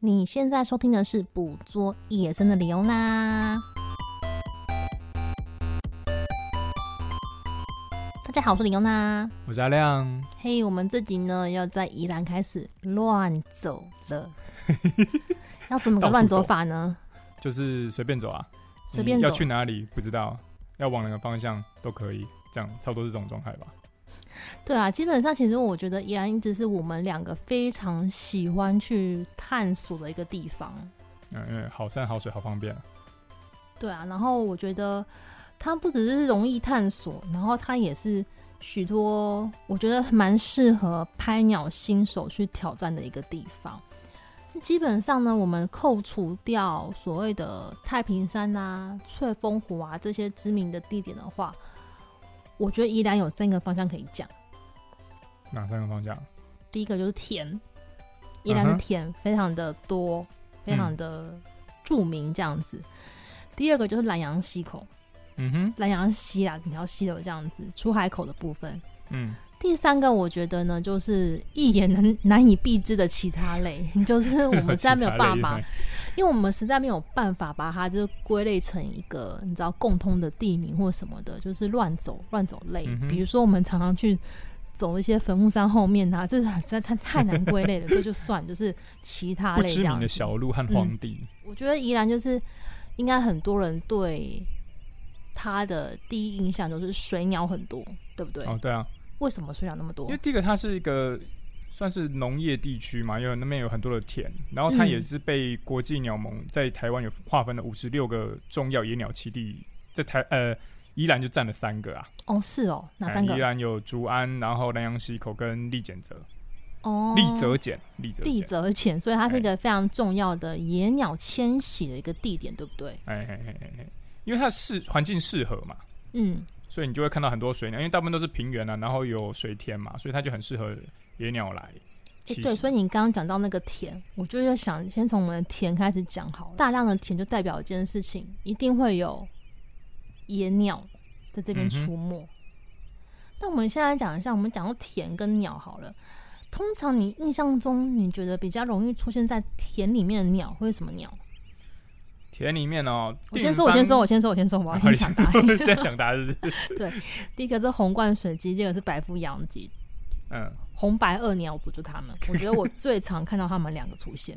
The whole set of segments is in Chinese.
你现在收听的是《捕捉野生的李欧娜》。大家好，我是李欧娜，我是阿亮。嘿，hey, 我们这集呢要在宜兰开始乱走了。要怎么个乱走法呢？就是随便走啊，随便走。要去哪里不知道，要往哪个方向都可以，这样差不多是这种状态吧。对啊，基本上其实我觉得宜兰一直是我们两个非常喜欢去探索的一个地方。嗯，因为好山好水好方便。对啊，然后我觉得它不只是容易探索，然后它也是许多我觉得蛮适合拍鸟新手去挑战的一个地方。基本上呢，我们扣除掉所谓的太平山啊、翠峰湖啊这些知名的地点的话。我觉得宜兰有三个方向可以讲。哪三个方向？第一个就是田，宜兰的田非常的多，uh. 非常的著名这样子。嗯、第二个就是兰阳溪口，嗯哼，兰阳溪啊，整条溪流这样子，出海口的部分，嗯。第三个，我觉得呢，就是一眼难难以避之的其他类，就是我们实在没有办法，因为我们实在没有办法把它就是归类成一个你知道共通的地名或什么的，就是乱走乱走类。嗯、比如说，我们常常去走一些坟墓山后面啊，这是实在太太难归类了，所以就算就是其他类这样。的小路和荒地。嗯、我觉得宜兰就是应该很多人对它的第一印象就是水鸟很多，对不对？哦，对啊。为什么水鸟那么多？因为第一个，它是一个算是农业地区嘛，因为那边有很多的田，然后它也是被国际鸟盟在台湾有划分了五十六个重要野鸟栖地，在台呃宜兰就占了三个啊。哦，是哦，哪三个？宜兰有竹安，然后南洋溪口跟立简泽。哦，立泽简，立泽立泽简，所以它是一个非常重要的野鸟迁徙的一个地点，对不对？哎哎哎哎，因为它适环境适合嘛。嗯。所以你就会看到很多水鸟，因为大部分都是平原啊，然后有水田嘛，所以它就很适合野鸟来。欸、对，所以你刚刚讲到那个田，我就要想先从我们的田开始讲好了。大量的田就代表一件事情，一定会有野鸟在这边出没。嗯、那我们现在讲一下，我们讲到田跟鸟好了。通常你印象中，你觉得比较容易出现在田里面的鸟会是什么鸟？田里面哦，我先说，我先说，我先说，我先说，我要先抢答。先讲答是是？对，第一个是红冠水鸡，第二个是白腹洋鸡。嗯，红白二鸟组就他们，我觉得我最常看到他们两个出现。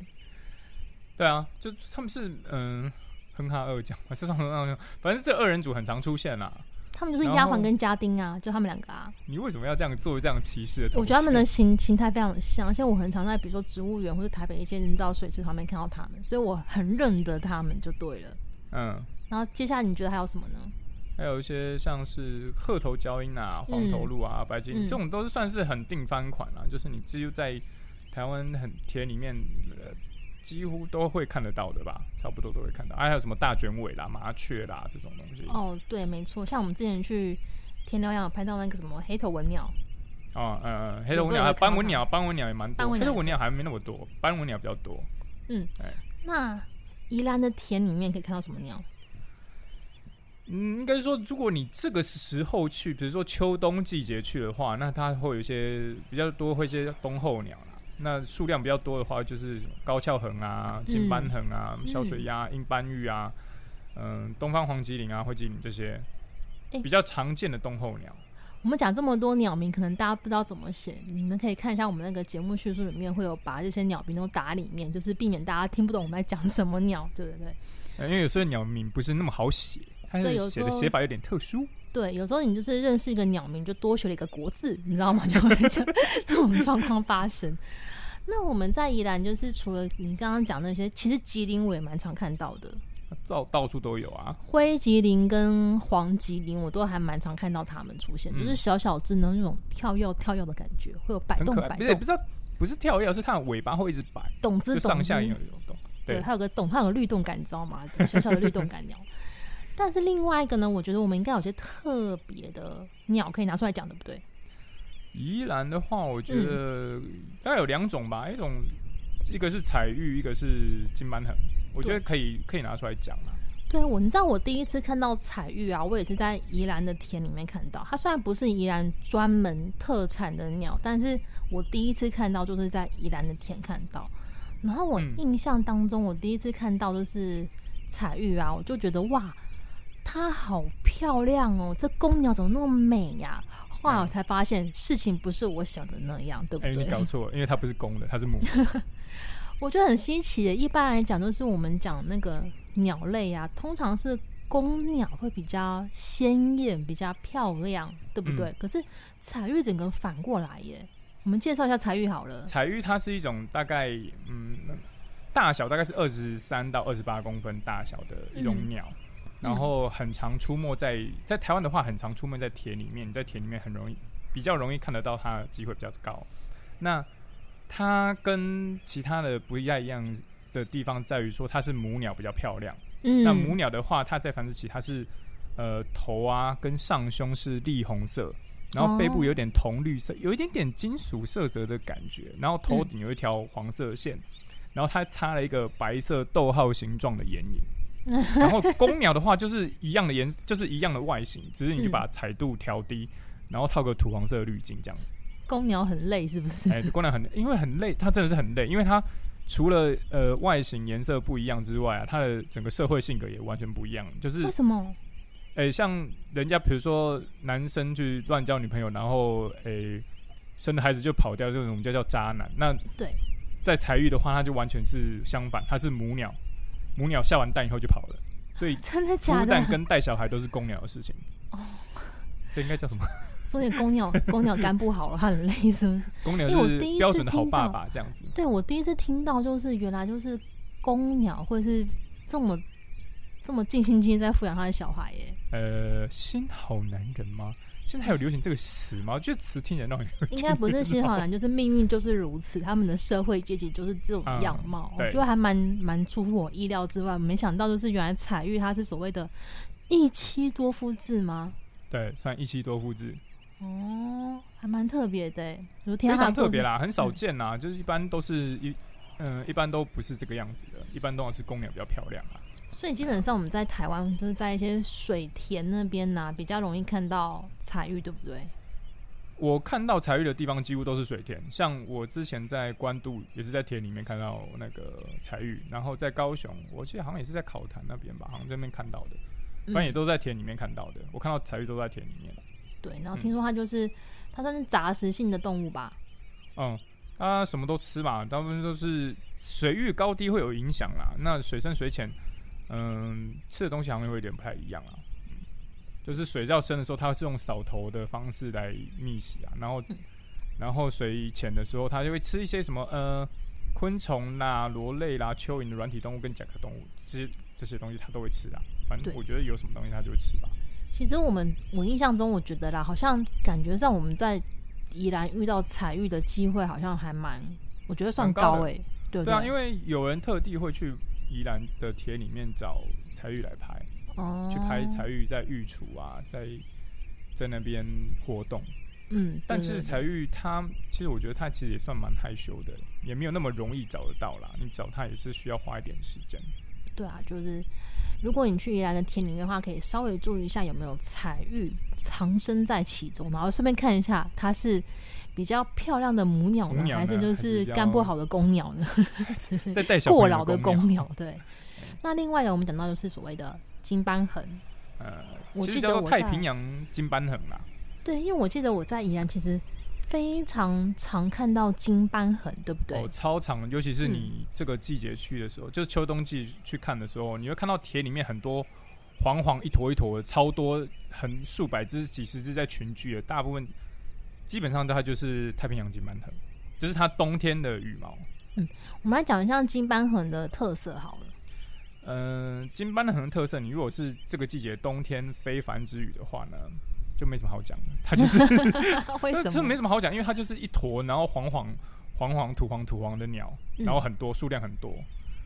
对啊，就他们是嗯，哼哈二将，是哼哈二将，反正这二人组很常出现啦。他们就是丫鬟跟家丁啊，就他们两个啊。你为什么要这样做这样歧视的？我觉得他们的形形态非常像像，而且我很常在比如说植物园或者台北一些人造水池旁边看到他们，所以我很认得他们就对了。嗯。然后接下来你觉得还有什么呢？还有一些像是鹤头交鹰啊、黄头鹿啊、嗯、白金，这种都是算是很定番款啦，就是你只有在台湾很田里面。呃几乎都会看得到的吧，差不多都会看到。还有什么大卷尾啦、麻雀啦这种东西。哦，对，没错。像我们之前去田寮洋有拍到那个什么黑头文鸟。哦，嗯嗯，黑头文鸟，斑纹鸟，斑纹鸟也蛮多。黑头文鸟还没那么多，斑纹鸟比较多。嗯，哎，那宜兰的田里面可以看到什么鸟？嗯，应该说，如果你这个时候去，比如说秋冬季节去的话，那它会有一些比较多，会一些冬候鸟。那数量比较多的话，就是高翘横啊、金斑鴴啊、嗯、小水鸭、硬斑玉啊，嗯、呃，东方黄吉林啊、灰吉林这些比较常见的冬候鸟。欸、我们讲这么多鸟名，可能大家不知道怎么写，你们可以看一下我们那个节目叙述里面会有把这些鸟名都打里面，就是避免大家听不懂我们在讲什么鸟，对不对？因为有时候鸟名不是那么好写，它写的写法有点特殊。对，有时候你就是认识一个鸟名，就多学了一个国字，你知道吗？就会这这种状况发生。那我们在宜兰，就是除了你刚刚讲那些，其实吉林我也蛮常看到的，到到处都有啊。灰吉林跟黄吉林，我都还蛮常看到它们出现，嗯、就是小小只能那种跳跃跳跃的感觉，会有摆动摆动。不是不是不是跳跃，是它的尾巴会一直摆，动之上下也有动。对，对，它有个动，它有个律动感，你知道吗？小小的律动感鸟。但是另外一个呢，我觉得我们应该有些特别的鸟可以拿出来讲，对不对？宜兰的话，我觉得大概有两种吧，嗯、一种一个是彩玉，一个是金斑痕，我觉得可以可以拿出来讲啊。对，我你知道我第一次看到彩玉啊，我也是在宜兰的田里面看到。它虽然不是宜兰专门特产的鸟，但是我第一次看到就是在宜兰的田看到。然后我印象当中，我第一次看到的是彩玉啊，我就觉得哇，它好漂亮哦，这公鸟怎么那么美呀？后来我才发现事情不是我想的那样，对不对？欸、你搞错了，因为它不是公的，它是母的。我觉得很新奇的。一般来讲，都是我们讲那个鸟类啊，通常是公鸟会比较鲜艳、比较漂亮，对不对？嗯、可是彩玉整个反过来耶。我们介绍一下彩玉好了。彩玉它是一种大概嗯大小大概是二十三到二十八公分大小的一种鸟，嗯、然后很常出没在在台湾的话，很常出没在田里面。你在田里面很容易比较容易看得到它的机会比较高。那它跟其他的不太一样的地方在于说，它是母鸟比较漂亮。嗯，那母鸟的话，它在繁殖期它是呃头啊跟上胸是栗红色，然后背部有点铜绿色，有一点点金属色泽的感觉，然后头顶有一条黄色线，嗯、然后它插了一个白色逗号形状的眼影。然后公鸟的话就是一样的颜，就是一样的外形，只是你就把彩度调低，然后套个土黄色的滤镜这样子。公鸟很累是不是？哎、欸，公鸟很，因为很累，它真的是很累，因为它除了呃外形颜色不一样之外啊，它的整个社会性格也完全不一样。就是为什么？哎、欸，像人家比如说男生去乱交女朋友，然后哎、欸、生了孩子就跑掉，这种我们叫叫渣男。那对，在彩育的话，它就完全是相反，它是母鸟，母鸟下完蛋以后就跑了，所以真的假的？孵蛋跟带小孩都是公鸟的事情。哦，这应该叫什么？说点公鸟，公鸟肝不好了，它很累，是不是？公鸟是标准的好爸爸这样子。对，我第一次听到，就是原来就是公鸟会是这么这么尽心尽力在抚养他的小孩耶。呃，心好男人吗？现在还有流行这个词吗？我觉得词听起来让人 应该不是新好男，就是命运就是如此，他们的社会阶级就是这种样貌。嗯、我觉得还蛮蛮出乎我意料之外，没想到就是原来彩玉它是所谓的一妻多夫制吗？对，算一妻多夫制。哦，还蛮特别的，非常特别啦，很少见啦。嗯、就是一般都是一，嗯、呃，一般都不是这个样子的，一般都是公鸟比较漂亮啊。所以基本上我们在台湾就是在一些水田那边呐、啊，比较容易看到彩玉，对不对？我看到彩玉的地方几乎都是水田，像我之前在关渡也是在田里面看到那个彩玉，然后在高雄，我记得好像也是在考坛那边吧，好像这边看到的，反正也都在田里面看到的。嗯、我看到彩玉都在田里面。对，然后听说它就是、嗯、它算是杂食性的动物吧？嗯，它什么都吃嘛，大部分都是水域高低会有影响啦。那水深水浅，嗯，吃的东西好像有一点不太一样啊。嗯，就是水较深的时候，它是用扫头的方式来觅食啊。然后，嗯、然后水浅的时候，它就会吃一些什么呃昆虫啦、螺类啦、蚯蚓的软体动物跟甲壳动物，这些这些东西它都会吃啊。反正我觉得有什么东西它就会吃吧。其实我们我印象中，我觉得啦，好像感觉上我们在宜兰遇到彩玉的机会，好像还蛮，我觉得算高诶、欸。对对啊，因为有人特地会去宜兰的田里面找彩玉来拍，哦，去拍彩玉在御厨啊，在在那边活动。嗯，但是彩玉他其实我觉得他其实也算蛮害羞的，也没有那么容易找得到啦。你找他也是需要花一点时间。对啊，就是。如果你去宜兰的田里面的话，可以稍微注意一下有没有彩玉藏身在其中，然后顺便看一下它是比较漂亮的母鸟呢，还是就是干不好的公鸟呢？在带过劳的公鸟。对。那另外一个我们讲到就是所谓的金斑痕，呃，我记得我太平洋金斑痕啦。对，因为我记得我在宜兰其实。非常常看到金斑痕，对不对？哦，超常，尤其是你这个季节去的时候，嗯、就是秋冬季去看的时候，你会看到田里面很多黄黄一坨一坨的，超多，很数百只、几十只在群聚的。大部分基本上它就是太平洋金斑鴴，这、就是它冬天的羽毛。嗯，我们来讲一下金斑痕的特色好了。嗯、呃，金斑鴴的特色，你如果是这个季节冬天非繁殖羽的话呢？就没什么好讲的，它就是 为什么？这没什么好讲，因为它就是一坨，然后黄黄黄黄土黄土黄的鸟，嗯、然后很多数量很多，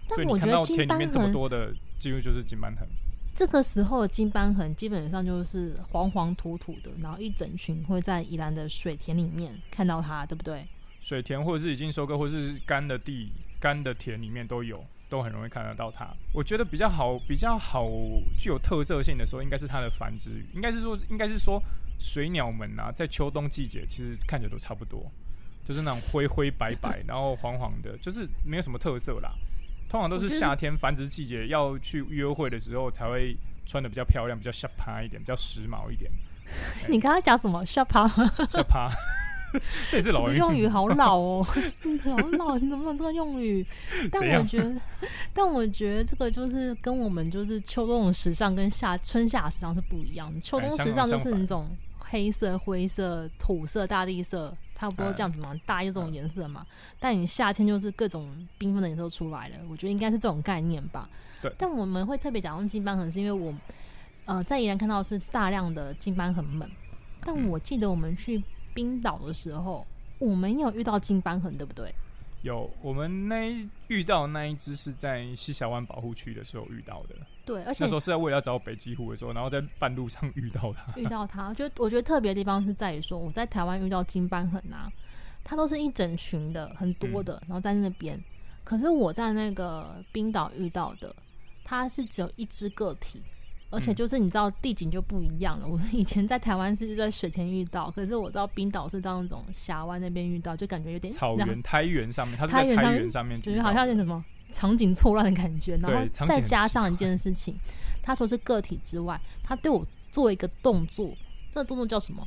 所以你看到田里面这么多的，几乎就是金斑鴴。这个时候的金斑痕基本上就是黄黄土土的，然后一整群会在宜兰的水田里面看到它，对不对？水田或者是已经收割或是干的地干的田里面都有。都很容易看得到它。我觉得比较好、比较好、具有特色性的时候，应该是它的繁殖羽。应该是说，应该是说，水鸟们啊，在秋冬季节其实看起来都差不多。就是那种灰灰白白，然后黄黄的，就是没有什么特色啦。通常都是夏天繁殖季节要去约会的时候才会穿的比较漂亮，比较下趴一点，比较时髦一点。你刚刚讲什么？下趴？下趴？这也是老人用语，好老哦，好老！你怎么用这个用语？但我觉得，但我觉得这个就是跟我们就是秋冬的时尚跟夏春夏时尚是不一样的。秋冬时尚就是那种黑色、灰色、土色、大地色，差不多这样子嘛，嗯、大一种颜色嘛。嗯、但你夏天就是各种缤纷的颜色出来了，我觉得应该是这种概念吧。对。但我们会特别讲用金斑痕，是因为我呃在宜兰看到的是大量的金斑痕们，但我记得我们去。冰岛的时候，我们有遇到金斑痕，对不对？有，我们那一遇到那一只是在西峡湾保护区的时候遇到的。对，而且那时候是在为了要找北极狐的时候，然后在半路上遇到它。遇到它，就我觉得特别的地方是在于说，我在台湾遇到金斑痕啊，它都是一整群的，很多的，嗯、然后在那边。可是我在那个冰岛遇到的，它是只有一只个体。而且就是你知道地景就不一样了。我以前在台湾是在水田遇到，可是我到冰岛是到那种峡湾那边遇到，就感觉有点草原、苔原上面，它是在苔原上面，觉得好像有点什么场景错乱的感觉。然后再加上一件事情，他说是个体之外，他对我做一个动作，这个动作叫什么？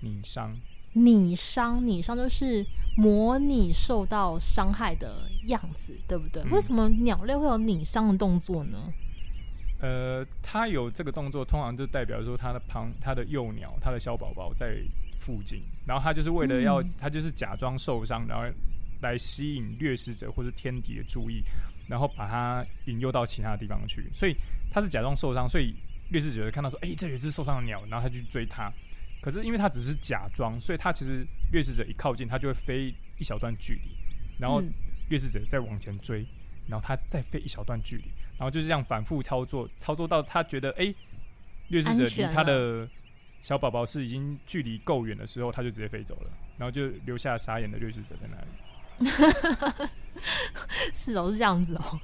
拟伤。拟伤，拟伤就是模拟受到伤害的样子，对不对？嗯、为什么鸟类会有拟伤的动作呢？呃，它有这个动作，通常就代表说它的旁、它的幼鸟、它的小宝宝在附近，然后它就是为了要，它、嗯、就是假装受伤，然后来吸引掠食者或是天敌的注意，然后把它引诱到其他地方去。所以它是假装受伤，所以掠食者看到说，哎、欸，这有一只受伤的鸟，然后他就去追它。可是因为它只是假装，所以它其实掠食者一靠近，它就会飞一小段距离，然后掠食者再往前追，然后它再飞一小段距离。然后就是这样反复操作，操作到他觉得哎，掠食者离他的小宝宝是已经距离够远的时候，他就直接飞走了，然后就留下傻眼的掠食者在那里。是哦，是这样子哦。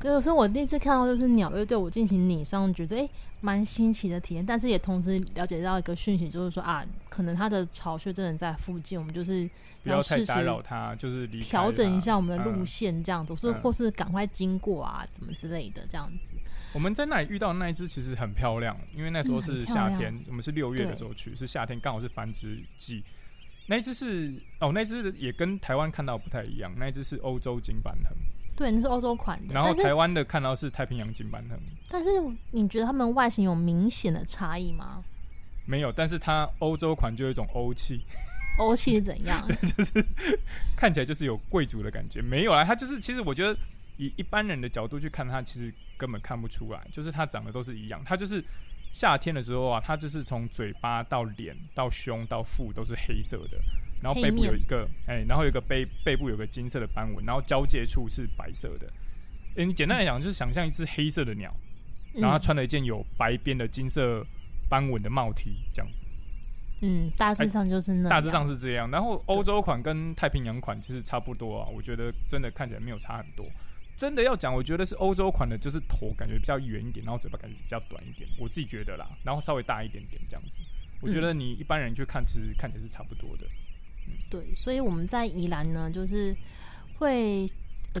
对，所以我第一次看到就是鸟类对我进行拟伤，觉得哎，蛮新奇的体验，但是也同时了解到一个讯息，就是说啊，可能它的巢穴真的在附近，我们就是。不要太打扰它，就是调整一下我们的路线，这样子，是、嗯、或是赶快经过啊，怎么之类的，这样子。我们在那里遇到那一只其实很漂亮，因为那时候是夏天，嗯、我们是六月的时候去，是夏天，刚好是繁殖季。那一只是哦，那一只也跟台湾看到不太一样，那一只是欧洲金板痕，对，那是欧洲款的。然后台湾的看到是太平洋金板痕，但是你觉得它们外形有明显的差异吗？没有，但是它欧洲款就有一种欧气。欧气是怎样？对，就是看起来就是有贵族的感觉。没有啊，它就是其实我觉得以一般人的角度去看它，其实根本看不出来，就是它长得都是一样。它就是夏天的时候啊，它就是从嘴巴到脸到胸到腹都是黑色的，然后背部有一个哎、欸，然后有一个背背部有个金色的斑纹，然后交界处是白色的。哎、欸，你简单来讲就是想象一只黑色的鸟，然后它穿了一件有白边的金色斑纹的帽 T 这样子。嗯，大致上就是那样。大致上是这样。然后欧洲款跟太平洋款其实差不多啊，我觉得真的看起来没有差很多。真的要讲，我觉得是欧洲款的，就是头感觉比较圆一点，然后嘴巴感觉比较短一点，我自己觉得啦。然后稍微大一点点这样子，我觉得你一般人去看，其实看起来是差不多的。嗯，对，所以我们在宜兰呢，就是会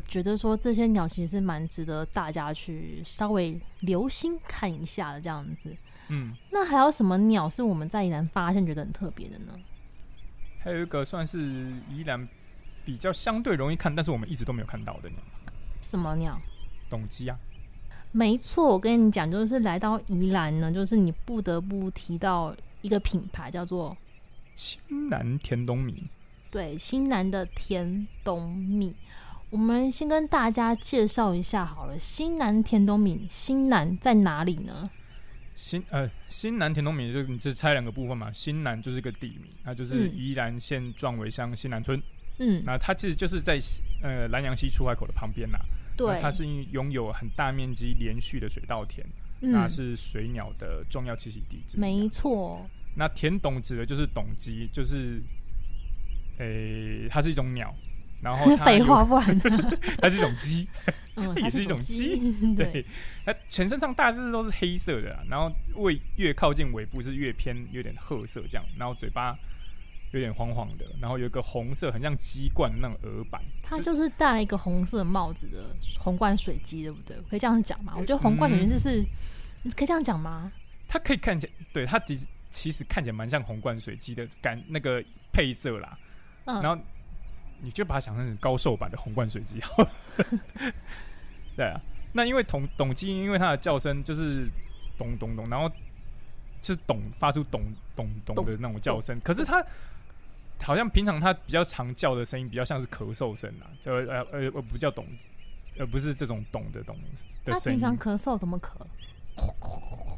觉得说这些鸟其实是蛮值得大家去稍微留心看一下的这样子。嗯，那还有什么鸟是我们在宜兰发现觉得很特别的呢？还有一个算是宜兰比较相对容易看，但是我们一直都没有看到的鸟。什么鸟？董鸡啊！没错，我跟你讲，就是来到宜兰呢，就是你不得不提到一个品牌，叫做新南甜冬米。对，新南的甜冬米，我们先跟大家介绍一下好了。新南甜冬米，新南在哪里呢？新呃新南田东米，就是你只拆两个部分嘛，新南就是一个地名，那就是宜兰县壮围乡新南村。嗯，那它其实就是在呃南洋溪出海口的旁边呐。对，它是拥有很大面积连续的水稻田，嗯、那是水鸟的重要栖息地。没错。那田董指的就是董鸡，就是，诶、欸，它是一种鸟。然后 废话不完，它是一种鸡，嗯、也是一种鸡。对，它全身上大致都是黑色的，然后尾越靠近尾部是越偏有点褐色这样，然后嘴巴有点黄黄的，然后有一个红色很像鸡冠的那种鹅板。它就是戴了一个红色帽子的红冠水鸡，对不对？可以这样讲吗？我觉得红冠水鸡就是、嗯、可以这样讲吗？它可以看起来，对它其实其实看起来蛮像红冠水鸡的感那个配色啦。嗯，然后你就把它想象成高瘦版的红冠水鸡。对啊，那因为董董鸡，因为它的叫声就是咚咚咚，然后就是咚发出咚咚咚的那种叫声，可是它。好像平常他比较常叫的声音比较像是咳嗽声啊，就呃呃呃不叫懂，而不是这种懂的懂的声音。他平常咳嗽怎么咳？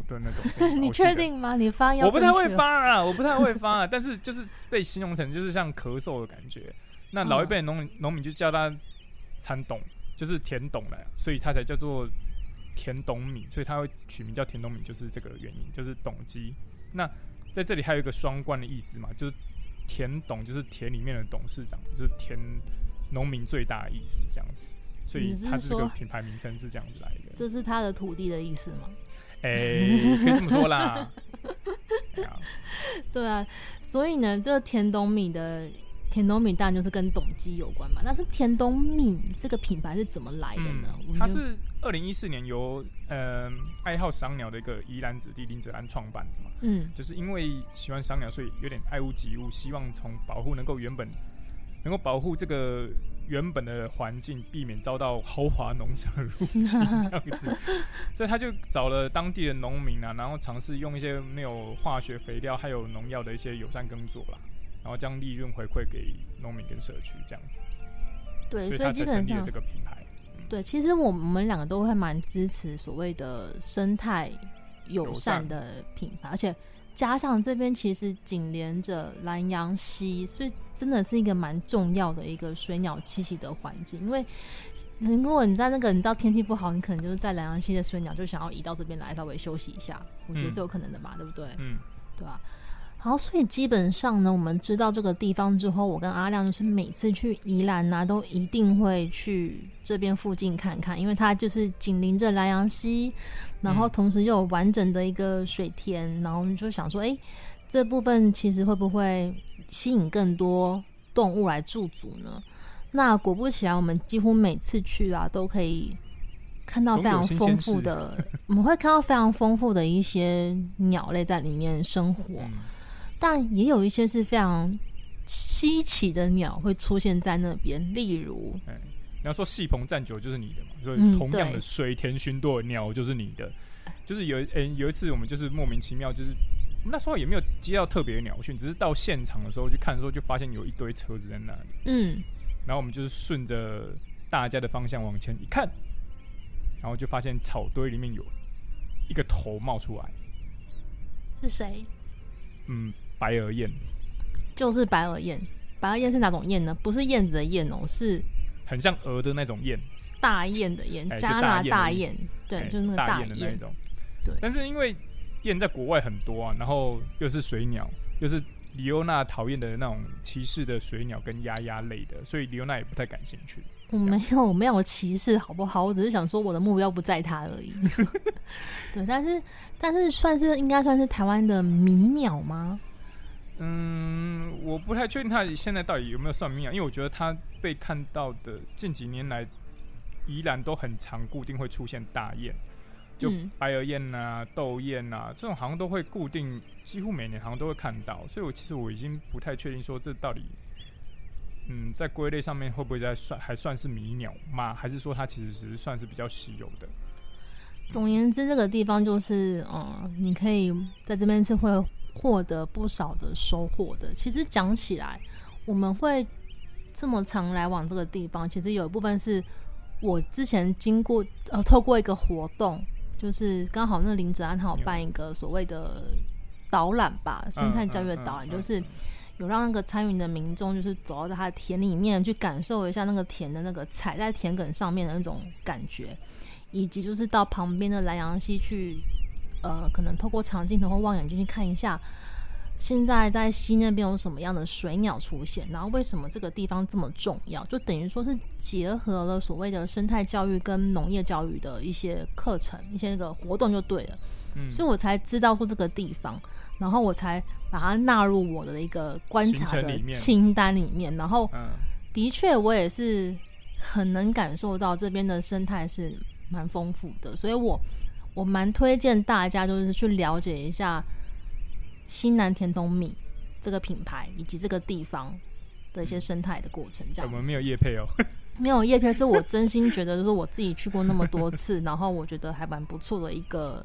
的那种。你确定吗？你发音我不太会发啊，我不太会发啊，但是就是被形容成就是像咳嗽的感觉。那老一辈农农民就叫他蚕董，就是田董了，所以他才叫做田董米，所以他会取名叫田董米，就是这个原因，就是董鸡。那在这里还有一个双关的意思嘛，就是。田董就是田里面的董事长，就是田农民最大的意思，这样子，所以它这个品牌名称是这样子来的。这是他的土地的意思吗？哎、欸，可以这么说啦。对啊，所以呢，这个田董米的田董米当然就是跟董鸡有关嘛。那这田董米这个品牌是怎么来的呢？它、嗯、是二零一四年由呃爱好赏鸟的一个宜兰子弟林哲安创办的嘛。嗯，就是因为喜欢赏鸟，所以有点爱屋及乌，希望从保护能够原本能够保护这个原本的环境，避免遭到豪华农场入侵这样子，所以他就找了当地的农民啊，然后尝试用一些没有化学肥料还有农药的一些友善耕作啦，然后将利润回馈给农民跟社区这样子。对，所以他才成立了这个品牌。对，其实我们两个都会蛮支持所谓的生态。友善的品牌，而且加上这边其实紧连着兰阳溪，所以真的是一个蛮重要的一个水鸟栖息的环境。因为如果你在那个你知道天气不好，你可能就是在兰阳溪的水鸟就想要移到这边来稍微休息一下，我觉得是有可能的嘛，嗯、对不对？嗯，对吧、啊？好，所以基本上呢，我们知道这个地方之后，我跟阿亮就是每次去宜兰呐、啊，都一定会去这边附近看看，因为它就是紧邻着莱阳溪，然后同时又有完整的一个水田，然后我们就想说，哎、欸，这部分其实会不会吸引更多动物来驻足呢？那果不其然，我们几乎每次去啊，都可以看到非常丰富的，我们会看到非常丰富的一些鸟类在里面生活。嗯但也有一些是非常稀奇的鸟会出现在那边，例如，欸、你要说戏棚站久就是你的嘛，所以同样的水田寻朵鸟就是你的，嗯、就是有诶、欸、有一次我们就是莫名其妙，就是那时候也没有接到特别的鸟讯，只是到现场的时候去看的时候，就发现有一堆车子在那里，嗯，然后我们就是顺着大家的方向往前一看，然后就发现草堆里面有一个头冒出来，是谁？嗯。白额雁，就是白额雁。白额雁是哪种雁呢？不是燕子的燕哦，是很像鹅的那种雁，大雁的雁，加拿大雁，对，就是那个大雁的那种。对，但是因为雁在国外很多啊，然后又是水鸟，又是李欧娜讨厌的那种歧视的水鸟跟鸭鸭类的，所以李欧娜也不太感兴趣。我没有，我没有歧视，好不好？我只是想说，我的目标不在它而已。对，但是但是算是应该算是台湾的迷鸟吗？嗯，我不太确定他现在到底有没有算迷鸟，因为我觉得他被看到的近几年来，依然都很常固定会出现大雁，就白额雁啊、斗雁啊这种，好像都会固定，几乎每年好像都会看到。所以我其实我已经不太确定说这到底，嗯，在归类上面会不会在算还算是迷鸟吗？还是说它其实只是算是比较稀有的？总而言之，这个地方就是，嗯，你可以在这边是会。获得不少的收获的。其实讲起来，我们会这么常来往这个地方，其实有一部分是我之前经过呃，透过一个活动，就是刚好那林子安他有办一个所谓的导览吧，生态教育的导览，就是有让那个参与的民众，就是走到他的田里面去感受一下那个田的那个踩在田埂上面的那种感觉，以及就是到旁边的兰阳溪去。呃，可能透过长镜头或望远镜去看一下现在在西那边有什么样的水鸟出现，然后为什么这个地方这么重要，就等于说是结合了所谓的生态教育跟农业教育的一些课程、一些那个活动就对了。嗯，所以我才知道说这个地方，然后我才把它纳入我的一个观察的清单里面。然后，的确我也是很能感受到这边的生态是蛮丰富的，所以我我蛮推荐大家就是去了解一下。新南甜筒米这个品牌以及这个地方的一些生态的过程，这样、欸、我们 没有叶配哦，没有叶配，是我真心觉得，就是我自己去过那么多次，然后我觉得还蛮不错的一个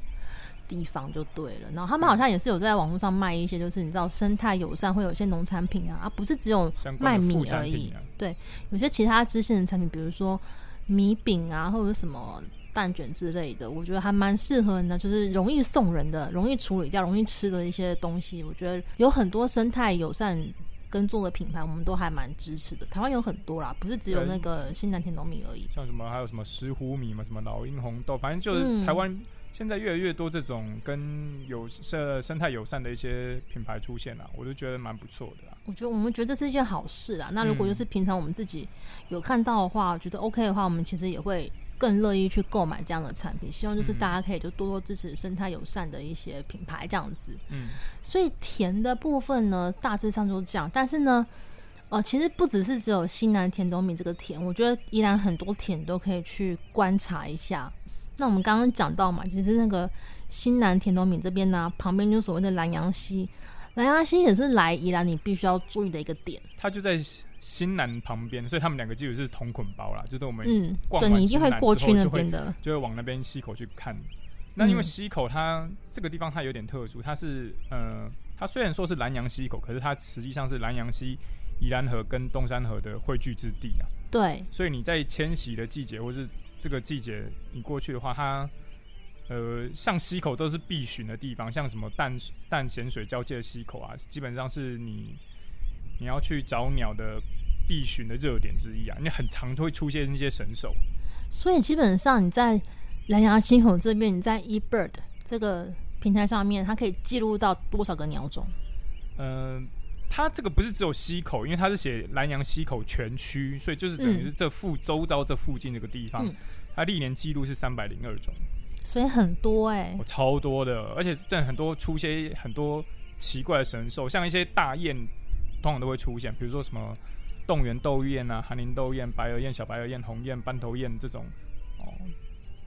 地方，就对了。然后他们好像也是有在网络上卖一些，就是你知道生态友善，会有一些农产品啊，啊，不是只有卖米而已，啊、对，有些其他支线的产品，比如说米饼啊，或者什么。蛋卷之类的，我觉得还蛮适合的，就是容易送人的、容易处理、比较容易吃的一些东西。我觉得有很多生态友善耕作的品牌，我们都还蛮支持的。台湾有很多啦，不是只有那个新南田农米而已。像什么还有什么石斛米嘛，什么老鹰红豆，反正就是台湾现在越来越多这种跟有生生态友善的一些品牌出现了，我就觉得蛮不错的啦。我觉得我们觉得这是一件好事啊。那如果就是平常我们自己有看到的话，嗯、觉得 OK 的话，我们其实也会。更乐意去购买这样的产品，希望就是大家可以就多多支持生态友善的一些品牌这样子。嗯，所以甜的部分呢，大致上就是这样。但是呢，呃，其实不只是只有新南田东米这个甜，我觉得依然很多甜都可以去观察一下。那我们刚刚讲到嘛，就是那个新南田东米这边呢、啊，旁边就是所谓的兰阳溪，兰阳溪也是来宜兰你必须要注意的一个点。它就在。新南旁边，所以他们两个基本是同捆包啦，就是我们逛完就会，嗯，对，你一定会过去那边的，就会往那边溪口去看。那因为溪口它这个地方它有点特殊，它是呃，它虽然说是南洋溪口，可是它实际上是南洋溪、宜兰河跟东山河的汇聚之地啊。对，所以你在迁徙的季节或是这个季节你过去的话，它呃，像溪口都是必寻的地方，像什么淡淡咸水交界的溪口啊，基本上是你。你要去找鸟的必寻的热点之一啊！你很常就会出现一些神兽，所以基本上你在兰阳溪口这边，你在 eBird 这个平台上面，它可以记录到多少个鸟种？嗯、呃，它这个不是只有溪口，因为它是写兰阳溪口全区，所以就是等于是这附周遭这附近这个地方，嗯、它历年记录是三百零二种，所以很多哎、欸哦，超多的，而且这很多出现很多奇怪的神兽，像一些大雁。通常都会出现，比如说什么洞源斗雁啊、寒林斗雁、白额雁、小白额雁、红雁、斑头雁这种哦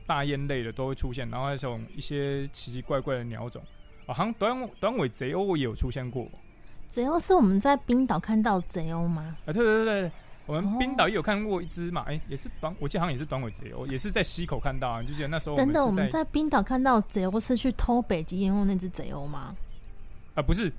大雁类的都会出现，然后还有一些奇奇怪怪的鸟种啊，好像短短尾贼鸥也有出现过。贼鸥是我们在冰岛看到贼鸥吗？啊，对对对对，我们冰岛也有看过一只嘛，哎、也是短，我记得好像也是短尾贼鸥，也是在溪口看到啊，就记得那时候。等等，我们在冰岛看到贼鸥是去偷北极烟火那只贼鸥吗？啊，不是。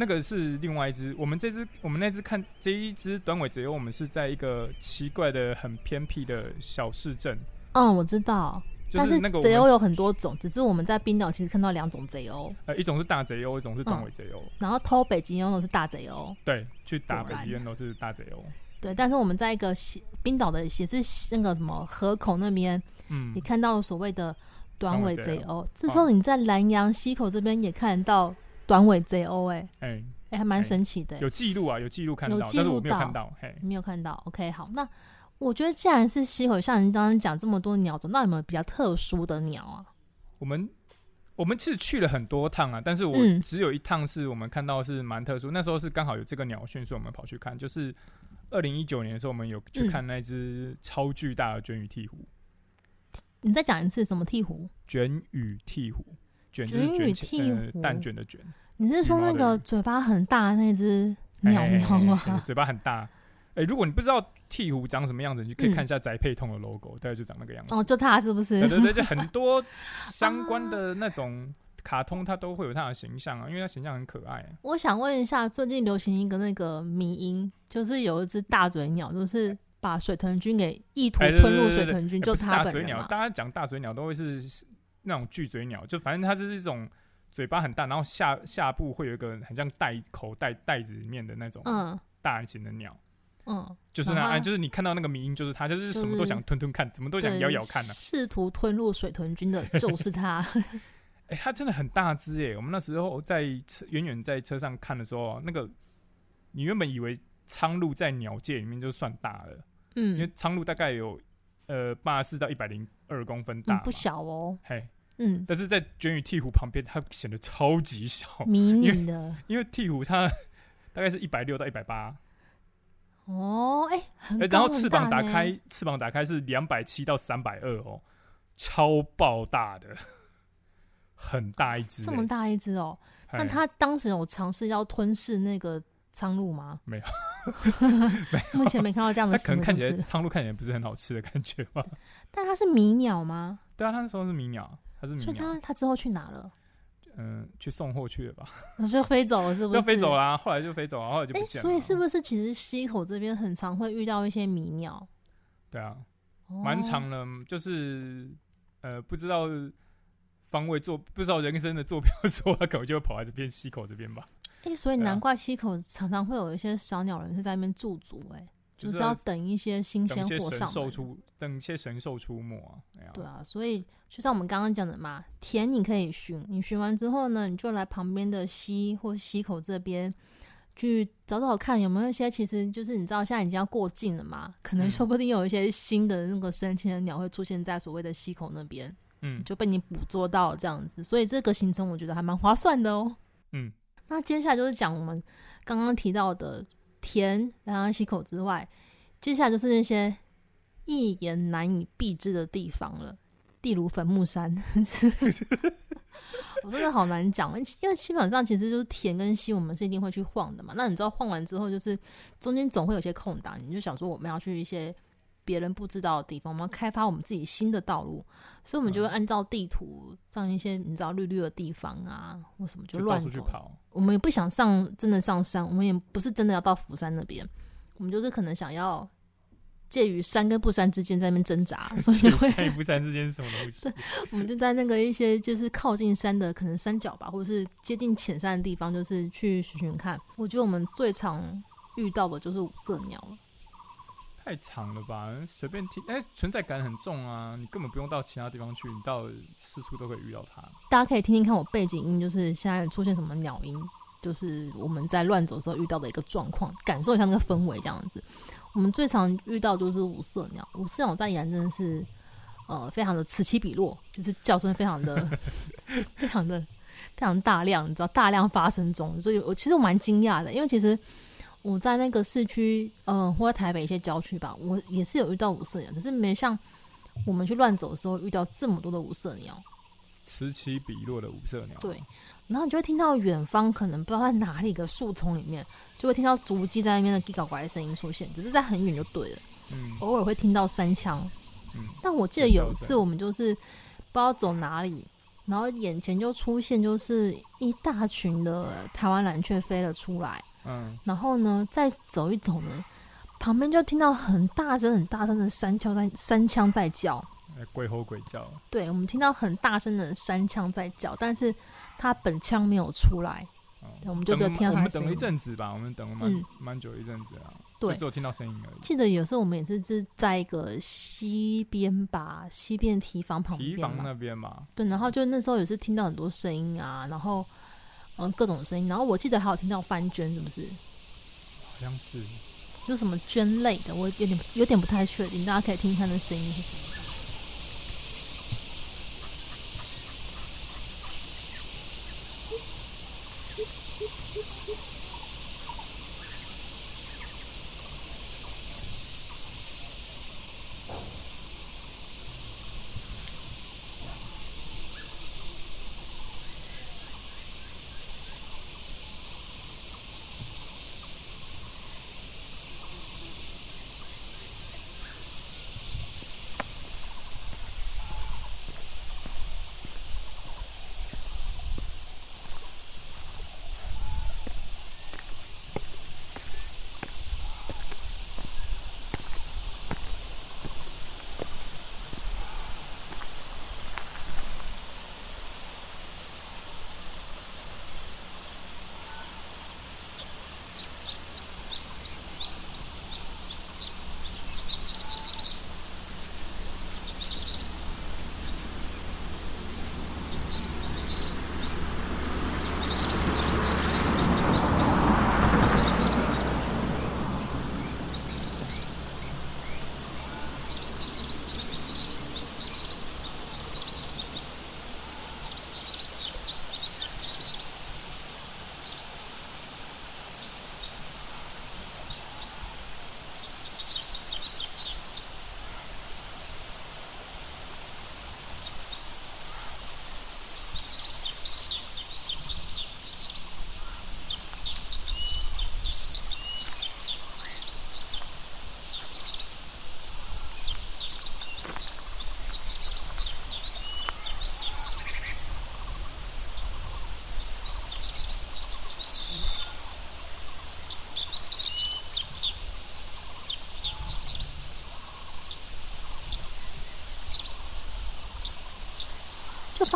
那个是另外一只，我们这只，我们那只看这一只短尾贼鸥，我们是在一个奇怪的、很偏僻的小市镇。嗯，我知道，就是那个贼鸥有很多种，只是我们在冰岛其实看到两种贼鸥。呃，一种是大贼鸥，一种是短尾贼鸥。然后偷北极烟都是大贼鸥。对，去打北极烟都是大贼鸥。对，但是我们在一个冰岛的也是那个什么河口那边，嗯，你看到所谓的短尾贼鸥。这时候你在南阳溪口这边也看得到。短尾 ZO，哎，哎，哎，还蛮神奇的，有记录啊，有记录看到，但是我没有看到，嘿，没有看到。OK，好，那我觉得既然是溪口，像您刚刚讲这么多鸟种，那有没有比较特殊的鸟啊？我们我们其实去了很多趟啊，但是我只有一趟是我们看到是蛮特殊，嗯、那时候是刚好有这个鸟讯，所以我们跑去看，就是二零一九年的时候，我们有去看那只超巨大的卷羽鹈鹕。你再讲一次，什么鹈鹕？卷羽鹈鹕。卷就是卷起，呃，蛋卷的卷。你是说那个嘴巴很大那只鸟鸟吗？嘴巴很大。哎、欸，如果你不知道鹈鹕长什么样子，你就可以看一下宅配通的 logo，大概就长那个样子。哦，就它是不是？对对对，就很多 相关的那种卡通，它都会有它的形象啊，因为它形象很可爱。我想问一下，最近流行一个那个迷音，就是有一只大嘴鸟，就是把水豚君给意图吞入水豚君，欸、就是它本人。大家讲大嘴鸟都会是。那种巨嘴鸟，就反正它就是一种嘴巴很大，然后下下部会有一个很像袋口袋袋子里面的那种大型的鸟，嗯，就是那，哎，就是你看到那个迷音，就是它，就是什么都想吞吞看，怎么都想咬咬看呢，试图吞入水豚君的就是它。哎、欸，它真的很大只哎！我们那时候在车远远在车上看的时候，那个你原本以为苍鹭在鸟界里面就算大了，嗯，因为苍鹭大概有呃八十四到一百零二公分大，不小哦，嘿，嗯，但是在卷羽鹈鹕旁边，它显得超级小，迷你的，因为鹈鹕它 大概是一百六到一百八，哦，哎、欸，然后翅膀打开，翅膀打开是两百七到三百二哦，超爆大的。很大一只，这么大一只哦！那它当时有尝试要吞噬那个苍鹭吗？没有，目前没看到这样的。可能看起来苍鹭看起来不是很好吃的感觉吧？但它是迷鸟吗？对啊，它那时候是迷鸟，它是他他之后去哪了？嗯，去送货去了吧？就飞走了，是不是？就飞走啦，后来就飞走了，后来就不见了。所以是不是其实溪口这边很常会遇到一些迷鸟？对啊，蛮长的，就是呃，不知道。方位坐不知道人生的坐标的时候，他可能就会跑来这边溪口这边吧。哎、欸，所以难怪溪口常常会有一些小鸟人是在那边驻足、欸，哎，就是要等一些新鲜货上，等一些神兽出，等一些神兽出没啊。对啊，所以就像我们刚刚讲的嘛，田你可以寻，你寻完之后呢，你就来旁边的溪或溪口这边去找找看有没有一些，其实就是你知道现在已经要过境了嘛，可能说不定有一些新的那个深青的鸟会出现在所谓的溪口那边。嗯，就被你捕捉到这样子，所以这个行程我觉得还蛮划算的哦。嗯，那接下来就是讲我们刚刚提到的田、然后溪口之外，接下来就是那些一言难以蔽之的地方了，例如坟墓山。我真的好难讲，因为基本上其实就是田跟溪，我们是一定会去晃的嘛。那你知道晃完之后，就是中间总会有些空档，你就想说我们要去一些。别人不知道的地方，我们要开发我们自己新的道路，所以我们就会按照地图上一些你知道绿绿的地方啊，或什么就乱走。我们也不想上真的上山，我们也不是真的要到釜山那边，我们就是可能想要介于山跟不山之间在那边挣扎。所以 会山与不山之间是什么东西？对，我们就在那个一些就是靠近山的可能山脚吧，或者是接近浅山的地方，就是去寻寻看。我觉得我们最常遇到的就是五色鸟了。太长了吧，随便听，哎、存在感很重啊！你根本不用到其他地方去，你到四处都可以遇到它。大家可以听听看我背景音，就是现在出现什么鸟音，就是我们在乱走的时候遇到的一个状况，感受一下那个氛围这样子。我们最常遇到就是五色鸟，五色鸟在宜兰真的是呃非常的此起彼落，就是叫声非常的 非常的非常大量，你知道大量发生中，所以我其实我蛮惊讶的，因为其实。我在那个市区，嗯、呃，或者台北一些郊区吧，我也是有遇到五色鸟，只是没像我们去乱走的时候遇到这么多的五色鸟，此起彼落的五色鸟。对，然后你就会听到远方，可能不知道在哪里一个树丛里面，就会听到足迹在那边的叽搞呱的声音出现，只是在很远就对了。嗯，偶尔会听到山枪。嗯，但我记得有一次我们就是不知道走哪里，然后眼前就出现就是一大群的台湾蓝雀飞了出来。嗯，然后呢，再走一走呢，旁边就听到很大声、很大声的山枪在山枪在叫，鬼吼鬼叫。对，我们听到很大声的山枪在叫，但是它本枪没有出来，哦、我们就只听到它的声音。我们等了一阵子吧，我们等了蛮蛮、嗯、久一阵子啊，对，只有听到声音而已。记得有时候我们也是是在一个西边吧，西边提防旁边，提防那边嘛。对，然后就那时候也是听到很多声音啊，然后。嗯，各种声音，然后我记得还有听到翻卷，是不是？好像是，就是什么卷类的，我有点有点不太确定，大家可以听一下那声音是什么。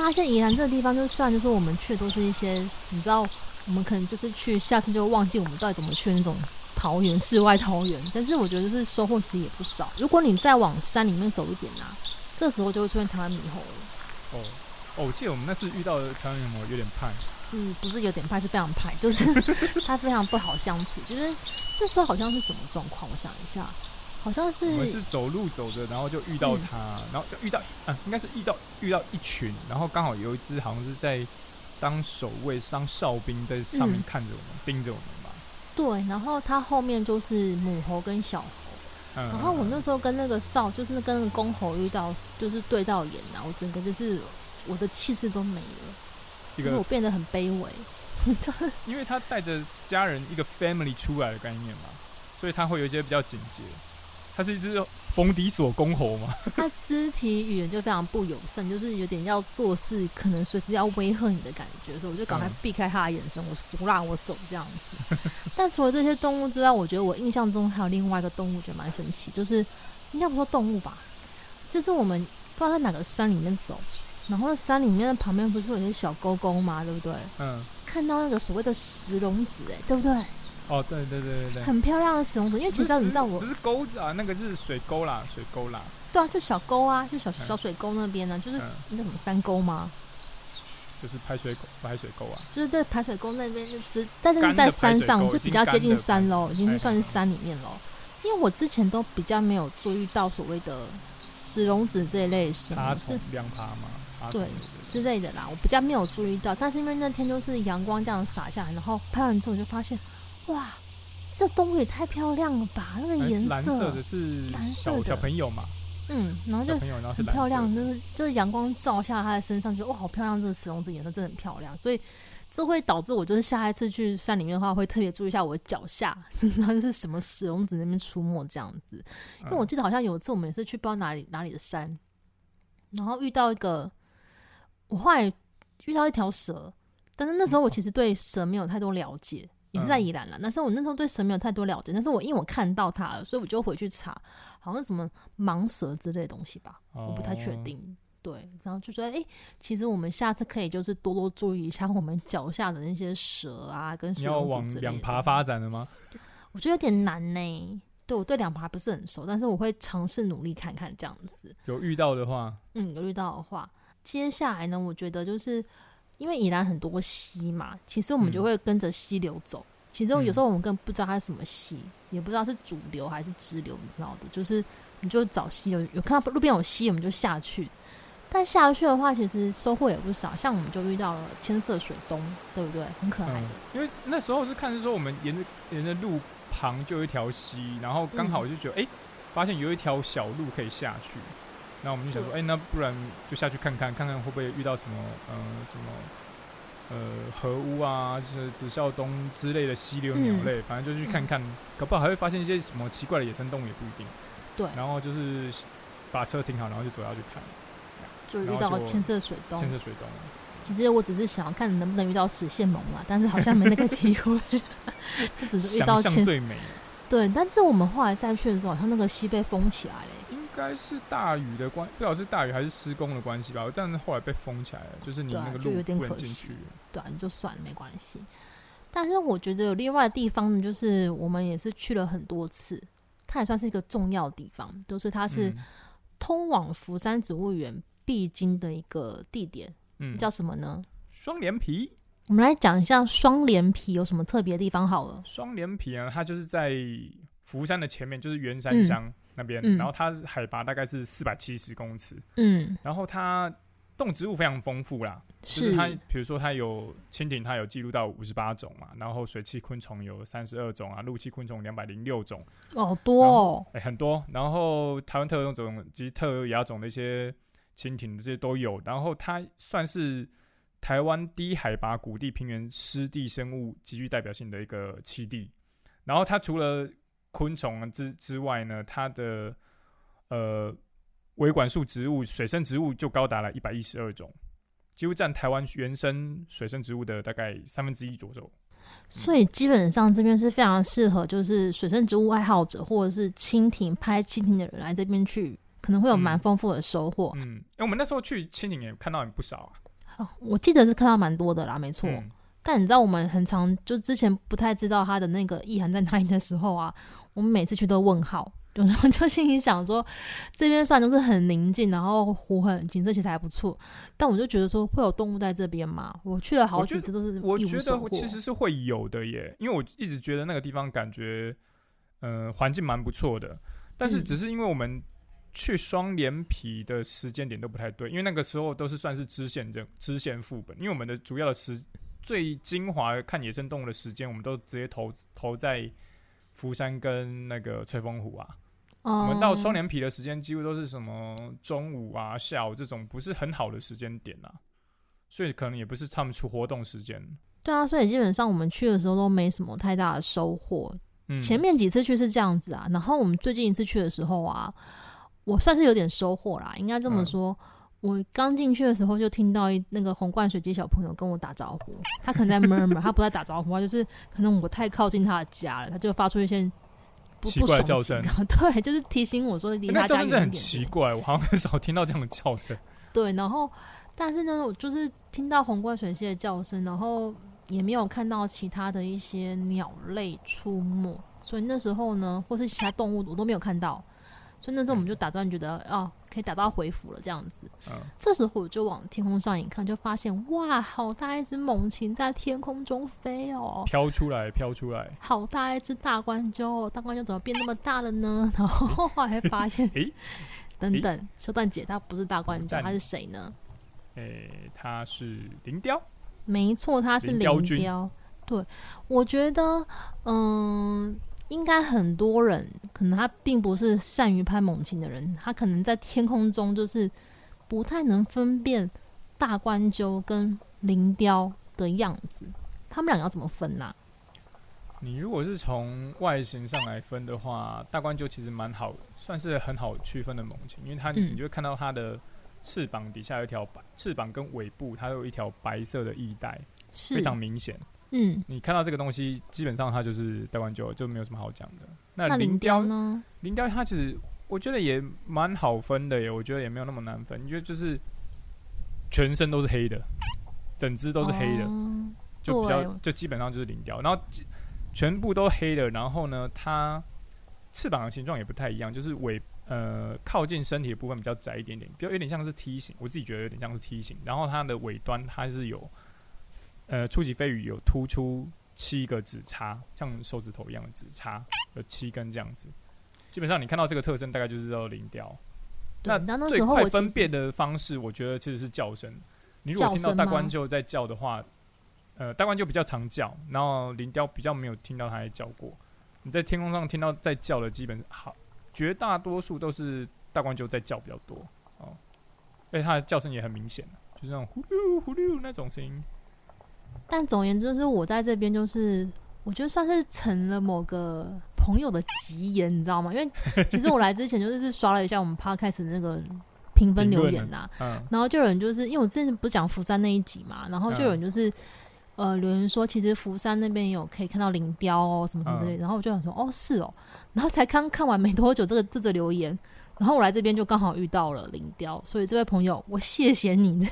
发现宜兰这个地方，就虽然就是我们去的都是一些，你知道，我们可能就是去，下次就忘记我们到底怎么去那种桃园世外桃源。但是我觉得是收获其实也不少。如果你再往山里面走一点啊，这时候就会出现台湾猕猴了。哦。哦，我记得我们那次遇到的台湾猕猴有点派。嗯，不是有点派，是非常派，就是 它非常不好相处。就是那时候好像是什么状况？我想一下，好像是我们是走路走着，然后就遇到他，嗯、然后就遇到啊，应该是遇到遇到一群，然后刚好有一只好像是在当守卫、当哨兵在上面看着我们，嗯、盯着我们吧。对，然后他后面就是母猴跟小猴。嗯、然后我那时候跟那个哨，就是跟那个公猴遇到，就是对到眼啊，我整个就是。我的气势都没了，一个就是我变得很卑微。因为他带着家人一个 family 出来的概念嘛，所以他会有一些比较警觉。他是一只冯迪索公猴嘛，他肢体语言就非常不友善，就是有点要做事，可能随时要威吓你的感觉，所以我就赶快避开他的眼神，嗯、我俗辣我走这样子。但除了这些动物之外，我觉得我印象中还有另外一个动物，觉得蛮神奇，就是应该不说动物吧，就是我们不知道在哪个山里面走。然后山里面的旁边不是有些小沟沟吗？对不对？嗯。看到那个所谓的石龙子，哎，对不对？哦，对对对对对。很漂亮的石龙子，因为其实你知道我不是沟子啊，那个是水沟啦，水沟啦。对啊，就小沟啊，就小小水沟那边呢，就是那什么山沟吗？就是排水沟，排水沟啊。就是在排水沟那边，就但是是在山上，是比较接近山喽，已经是算是山里面喽。因为我之前都比较没有注意到所谓的石龙子这一类生物，是两爬吗？对之类的啦，我比较没有注意到，但是因为那天就是阳光这样洒下来，然后拍完之后我就发现，哇，这动物也太漂亮了吧！那个颜色，蓝色的是小朋友嘛，嗯，然后就很漂亮，就是就是阳光照下它的身上，就哇，好漂亮！这个石龙子颜色真的很漂亮，所以这会导致我就是下一次去山里面的话，会特别注意一下我的脚下，就是它就是什么石龙子那边出没这样子。因为我记得好像有一次我们也是去不知道哪里哪里的山，然后遇到一个。我后来遇到一条蛇，但是那时候我其实对蛇没有太多了解，也是在宜兰啦。但是我那时候对蛇没有太多了解，但是我因为我看到它了，所以我就回去查，好像什么蟒蛇之类的东西吧，我不太确定。对，然后就觉得，哎，其实我们下次可以就是多多注意一下我们脚下的那些蛇啊，跟蛇。你要往两爬发展了吗？我觉得有点难呢。对，我对两爬不是很熟，但是我会尝试努力看看这样子。有遇到的话，嗯，有遇到的话。接下来呢，我觉得就是因为宜兰很多溪嘛，其实我们就会跟着溪流走。嗯、其实有时候我们根本不知道它是什么溪，嗯、也不知道是主流还是支流，你知道的。就是你就找溪流，有看到路边有溪，我们就下去。但下去的话，其实收获也不少。像我们就遇到了千色水东，对不对？很可爱的。嗯、因为那时候是看是说我们沿着沿着路旁就有一条溪，然后刚好就觉得哎、发现有一条小路可以下去。那我们就想说，哎、欸，那不然就下去看看，看看会不会遇到什么，呃，什么，呃，河乌啊，就是紫啸东之类的溪流鸟类，嗯、反正就去看看，嗯、搞不好还会发现一些什么奇怪的野生动物，也不一定。对。然后就是把车停好，然后就走下去看。就遇到千色水洞。千色水洞。其实我只是想要看能不能遇到食蟹獴嘛，但是好像没那个机会。就只是遇到千。最美。对，但是我们后来再去的时候，好像那个溪被封起来了。应该是大雨的关，不知道是大雨还是施工的关系吧。但是后来被封起来了，就是你那个路有点可惜。对，就算了，没关系。但是我觉得有另外的地方呢，就是我们也是去了很多次，它也算是一个重要的地方，都、就是它是通往福山植物园必经的一个地点。嗯，叫什么呢？双连皮。我们来讲一下双连皮有什么特别的地方好了。双连皮啊，它就是在福山的前面，就是员山乡。嗯那边，嗯、然后它海拔大概是四百七十公尺，嗯，然后它动植物非常丰富啦，是。就是它，比如说它有蜻蜓，它有记录到五十八种嘛，然后水栖昆虫有三十二种啊，陆栖昆虫两百零六种，好，多哦，哎，很多，然后台湾特有种及特有亚种的一些蜻蜓这些都有，然后它算是台湾低海拔谷地平原湿地生物极具代表性的一个栖地，然后它除了昆虫之之外呢，它的呃维管束植物、水生植物就高达了一百一十二种，几乎占台湾原生水生植物的大概三分之一左右。所以基本上这边是非常适合，就是水生植物爱好者或者是蜻蜓拍蜻蜓的人来这边去可能会有蛮丰富的收获。嗯，因为我们那时候去蜻蜓也看到很不少啊。哦，我记得是看到蛮多的啦，没错。嗯、但你知道，我们很常就之前不太知道它的那个意涵在哪里的时候啊，我们每次去都问号。有时候就心里想说，这边算都是很宁静，然后湖很景色其实还不错。但我就觉得说，会有动物在这边嘛？我去了好几次都是我，我觉得其实是会有的耶，因为我一直觉得那个地方感觉，呃，环境蛮不错的。但是只是因为我们去双连皮的时间点都不太对，因为那个时候都是算是支线这支线副本，因为我们的主要的时最精华看野生动物的时间，我们都直接投投在福山跟那个吹风湖啊。我们到双连皮的时间几乎都是什么中午啊、下午这种不是很好的时间点啊，所以可能也不是他们出活动时间。对啊，所以基本上我们去的时候都没什么太大的收获。嗯，前面几次去是这样子啊，然后我们最近一次去的时候啊，我算是有点收获啦，应该这么说。嗯，我刚进去的时候就听到一那个红冠水鸡小朋友跟我打招呼，他可能在 murmur，他不在打招呼，他就是可能我太靠近他的家了，他就发出一些。奇怪叫声，对，就是提醒我说离他家远一点。那很奇怪，我好像很少听到这样的叫声。对，然后但是呢，我就是听到红冠水鸡的叫声，然后也没有看到其他的一些鸟类出没，所以那时候呢，或是其他动物我都没有看到。所以那时候我们就打算觉得啊、可以打道回府了这样子。嗯，这时候我就往天空上一看，就发现哇，好大一只猛禽在天空中飞哦，飘出来，飘出来，好大一只大冠鷲，大冠鷲怎么变那么大了呢？然后后来发现，诶、欸，等等，修蛋姐，她不是大冠鷲，它是谁呢？诶、欸，它是林雕，没错，她是林雕。林雕对，我觉得，嗯。应该很多人可能他并不是善于拍猛禽的人，他可能在天空中就是不太能分辨大冠鷲跟林雕的样子。他们俩要怎么分呢、啊？你如果是从外形上来分的话，大冠鷲其实蛮好，算是很好区分的猛禽，因为它你就会看到它的翅膀底下有一条白，翅膀跟尾部它有一条白色的翼带，非常明显。嗯，你看到这个东西，基本上它就是大冠鷲，就没有什么好讲的。那林雕呢？林雕它其实我觉得也蛮好分的耶，我觉得也没有那么难分。你觉得就是全身都是黑的，整只都是黑的，哦、就比较就基本上就是林雕。然后全部都黑的，然后呢，它翅膀的形状也不太一样，就是尾呃靠近身体的部分比较窄一点点，比较有点像是梯形。我自己觉得有点像是梯形。然后它的尾端它是有。呃，初级飞羽有突出七个指叉，像手指头一样的指叉，有七根这样子。基本上你看到这个特征，大概就是叫林雕。那最快分辨的方式，我觉得其实是叫声。你如果听到大冠鹫在叫的话，呃，大冠鹫比较常叫，然后林雕比较没有听到它在叫过。你在天空上听到在叫的，基本好，绝大多数都是大冠鹫在叫比较多哦。而且它的叫声也很明显，就是那种呼噜呼噜那种声音。但总而言之，就是我在这边，就是我觉得算是成了某个朋友的吉言，你知道吗？因为其实我来之前就是刷了一下我们 podcast 的那个评分留言呐、啊，嗯、然后就有人就是因为我之前不是讲福山那一集嘛，然后就有人就是、嗯、呃留言说，其实福山那边有可以看到林雕哦，什么什么之类的，然后我就想说，哦是哦，然后才刚看完没多久，这个这个留言。然后我来这边就刚好遇到了林雕，所以这位朋友，我谢谢你。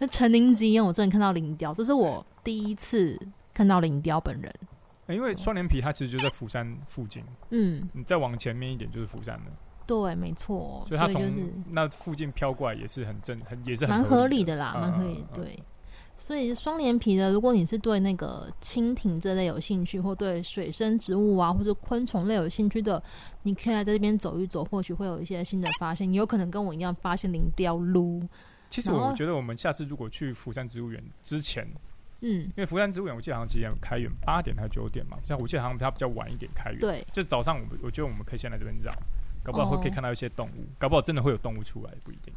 那 陈林吉因为我真的看到林雕，这是我第一次看到林雕本人。因为双连皮它其实就在釜山附近，嗯，你再往前面一点就是釜山了。对，没错。所以它从那附近飘过来也是很正，很也是很蛮合理的啦，蛮合理的。对。所以双连皮的，如果你是对那个蜻蜓这类有兴趣，或对水生植物啊，或者昆虫类有兴趣的，你可以来在这边走一走，或许会有一些新的发现。你有可能跟我一样发现林雕噜。其实我觉得我们下次如果去福山植物园之前，嗯，因为福山植物园我记得好像几点开园，八点还是九点嘛？像我记得好像它比较晚一点开园。对，就早上我们我觉得我们可以先来这边绕，搞不好会可以看到一些动物，搞不好真的会有动物出来，不一定。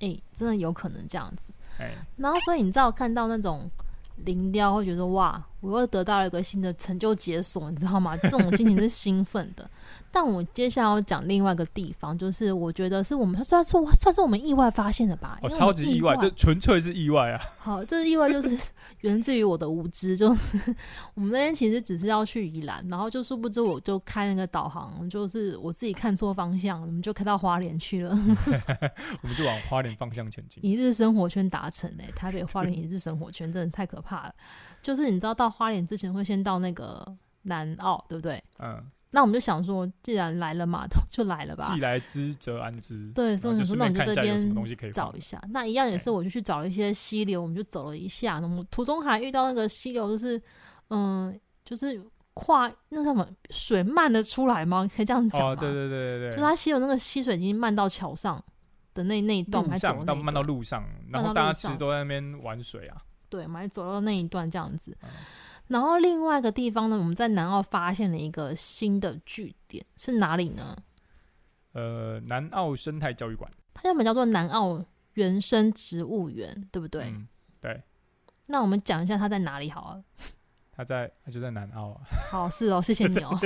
哎、欸，真的有可能这样子。然后，所以你知道看到那种林雕，会觉得哇，我又得到了一个新的成就解锁，你知道吗？这种心情是兴奋的。但我接下来要讲另外一个地方，就是我觉得是我们算是算是我们意外发现的吧。哦，超级意外，这纯粹是意外啊！好，这是意外，就是源自于我的无知。就是我们那天其实只是要去宜兰，然后就殊不知我就开那个导航，就是我自己看错方向，我们就开到花莲去了。我们就往花莲方向前进。一日生活圈达成哎，台北花莲一日生活圈真的太可怕了。就是你知道到花莲之前会先到那个南澳，对不对？嗯。那我们就想说，既然来了嘛，就来了吧。既来之则安之。对，所以我们说，那我们就这边找一下。那一样也是，我就去找了一些溪流，我们就走了一下。那么途中还遇到那个溪流，就是嗯，就是跨那什么水漫了出来吗？可以这样讲吗？哦，对对对对对。就它溪流那个溪水已经漫到桥上的那那一段，还走到漫到路上，然后大家其实都在那边玩水啊。对，我们还走到那一段这样子。然后另外一个地方呢，我们在南澳发现了一个新的据点，是哪里呢？呃，南澳生态教育馆，它原本叫做南澳原生植物园，对不对？嗯，对。那我们讲一下它在哪里好啊？它在，他就在南澳啊。好，是哦，谢谢你哦。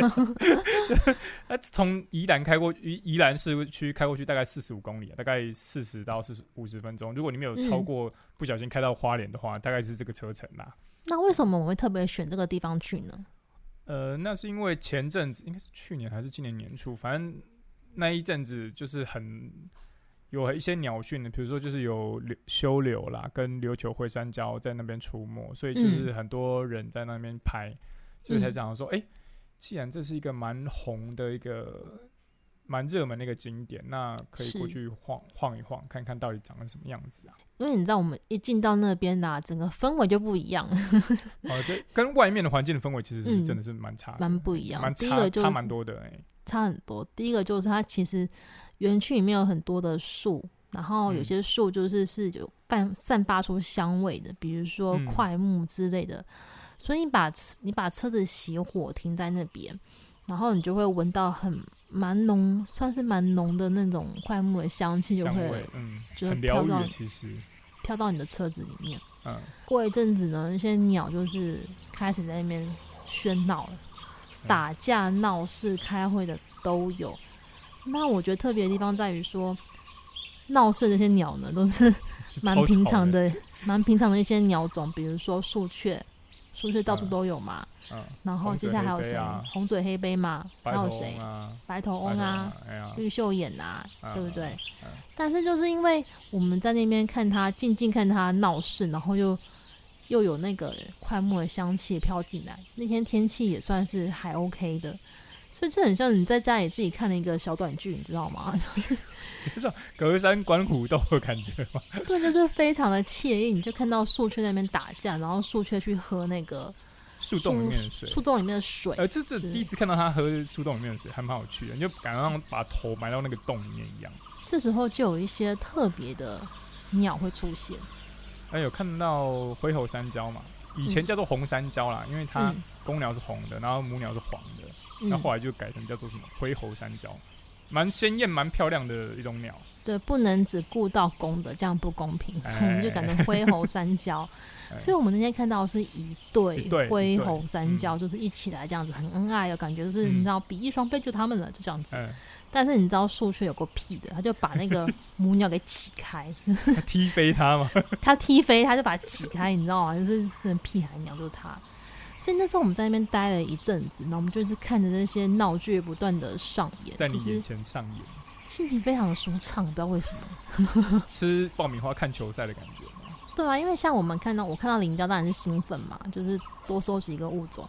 它 从宜兰开过宜宜兰市区开过去大概四十五公里，大概四十到四十五十分钟。如果你没有超过，嗯、不小心开到花莲的话，大概是这个车程啦。那为什么我会特别选这个地方去呢？呃，那是因为前阵子应该是去年还是今年年初，反正那一阵子就是很有一些鸟讯的，比如说就是有修柳啦，跟琉球灰山椒在那边出没，所以就是很多人在那边拍，嗯、所以才讲说，哎、欸，既然这是一个蛮红的一个。蛮热门的一个景点，那可以过去晃晃一晃，看看到底长得什么样子啊？因为你知道，我们一进到那边啊，整个氛围就不一样。哦，对，跟外面的环境的氛围其实是真的是蛮差的，蛮、嗯、不一样。差第一个就是、差蛮多的、欸，差很多。第一个就是它其实园区里面有很多的树，然后有些树就是是有散散发出香味的，比如说快木之类的。嗯、所以你把你把车子熄火停在那边，然后你就会闻到很。蛮浓，算是蛮浓的那种快木的香气，就会，嗯，就会飘到，其实飘到你的车子里面。嗯，过一阵子呢，那些鸟就是开始在那边喧闹了，打架、闹事、开会的都有。那我觉得特别的地方在于说，闹事的这些鸟呢，都是 蛮平常的，蛮平常的一些鸟种，比如说树雀，树雀到处都有嘛。嗯，然后接下来还有谁？红嘴黑鵯嘛，还有谁？白头翁啊，绿袖眼啊，对不对？但是就是因为我们在那边看它，静静看它闹事，然后又又有那个快木的香气飘进来。那天天气也算是还 OK 的，所以这很像你在家里自己看了一个小短剧，你知道吗？就是隔山观虎斗的感觉吗？对，就是非常的惬意。你就看到树雀在那边打架，然后树雀去喝那个。树洞里面的水，树洞里面的水，呃，这是第一次看到它喝树洞里面的水，还蛮有趣的。你就感觉像把头埋到那个洞里面一样。这时候就有一些特别的鸟会出现。哎，有看到灰喉山椒嘛？以前叫做红山椒啦，嗯、因为它公鸟是红的，然后母鸟是黄的，那、嗯、后来就改成叫做什么灰喉山椒，蛮鲜艳、蛮漂亮的一种鸟。对，不能只顾到公的，这样不公平，我们 就改成灰喉山椒。所以，我们那天看到的是一对灰喉山椒，就是一起来这样子，很恩爱的感觉，就是你知道比翼双飞就他们了，就这样子。但是你知道树雀有个屁的，他就把那个 母鸟给挤开，踢飞它嘛？他踢飞，他就把它挤开，你知道吗？就是这屁孩鸟就是他。所以那时候我们在那边待了一阵子，然后我们就是看着那些闹剧不断的上演，在你眼前上演，心情非常的舒畅，不知道为什么。吃爆米花看球赛的感觉。对啊，因为像我们看到，我看到林雕当然是兴奋嘛，就是多收集一个物种。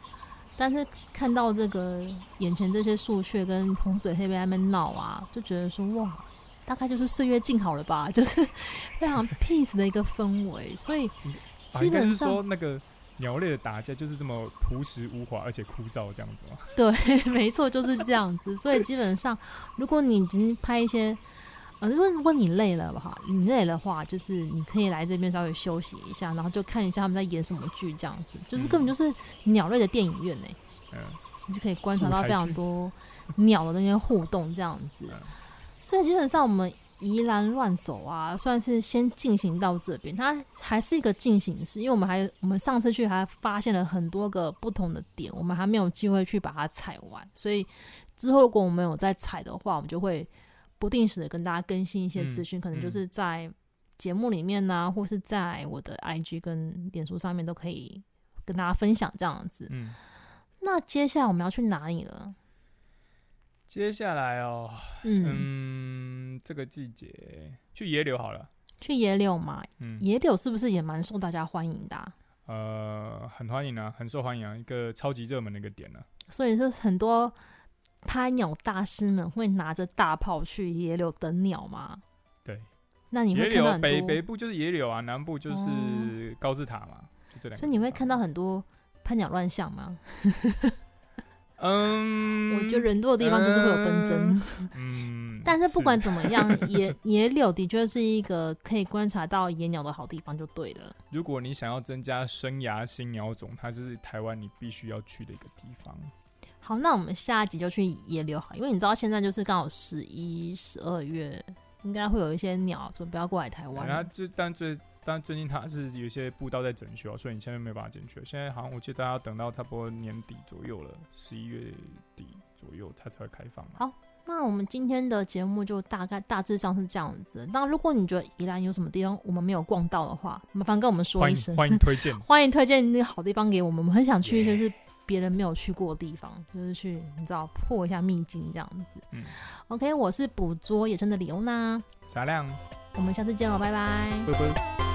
但是看到这个眼前这些树雀跟红嘴黑鵯在那边闹啊，就觉得说哇，大概就是岁月静好了吧，就是非常 peace 的一个氛围。所以基本上、啊、说那个鸟类的打架就是这么朴实无华，而且枯燥这样子吗？对，没错，就是这样子。所以基本上，如果你已经拍一些。呃如果如果你累了哈，你累的话，就是你可以来这边稍微休息一下，然后就看一下他们在演什么剧，这样子，就是根本就是鸟类的电影院呢。嗯，你就可以观察到非常多鸟的那些互动这样子。所以基本上我们宜兰乱走啊，算是先进行到这边，它还是一个进行式，因为我们还我们上次去还发现了很多个不同的点，我们还没有机会去把它踩完，所以之后如果我们有再踩的话，我们就会不定时的跟大家更新一些资讯，嗯、可能就是在节目里面呢、啊，或是在我的 IG 跟脸书上面都可以跟大家分享这样子。嗯，那接下来我们要去哪里了？接下来哦，嗯，嗯，这个季节去野柳好了。去野柳嘛，嗯，野柳是不是也蛮受大家欢迎的啊？呃，很欢迎啊，很受欢迎啊，一个超级热门的一个点呢啊。所以说，很多拍鸟大师们会拿着大炮去野柳等鸟吗？对。那你会看到北北部就是野柳啊，南部就是高字塔嘛，哦，就这两。所以你会看到很多拍鸟乱象吗？嗯，我觉得人多的地方就是会有纷争。嗯，但是不管怎么样，野野柳的确是一个可以观察到野鸟的好地方，就对了。如果你想要增加生涯新鸟种，它就是台湾你必须要去的一个地方。好，那我们下一集就去野柳好，因为你知道现在就是刚好十一、十二月，应该会有一些鸟准备要过来台湾。然后就但最。但最近它是有一些步道在整修，所以你现在没有办法进去。现在好像我记得大家要等到差不多年底左右了，十一月底左右它才会开放。好，那我们今天的节目就大概大致上是这样子。那如果你觉得宜兰有什么地方我们没有逛到的话，麻烦跟我们说一声，欢迎推荐，欢迎推荐那个好地方给我们。我们很想去一些是别人没有去过的地方就是去你知道破一下秘境这样子。嗯，OK，我是捕捉野生的李欧娜，小亮，我们下次见了，拜拜，拜拜。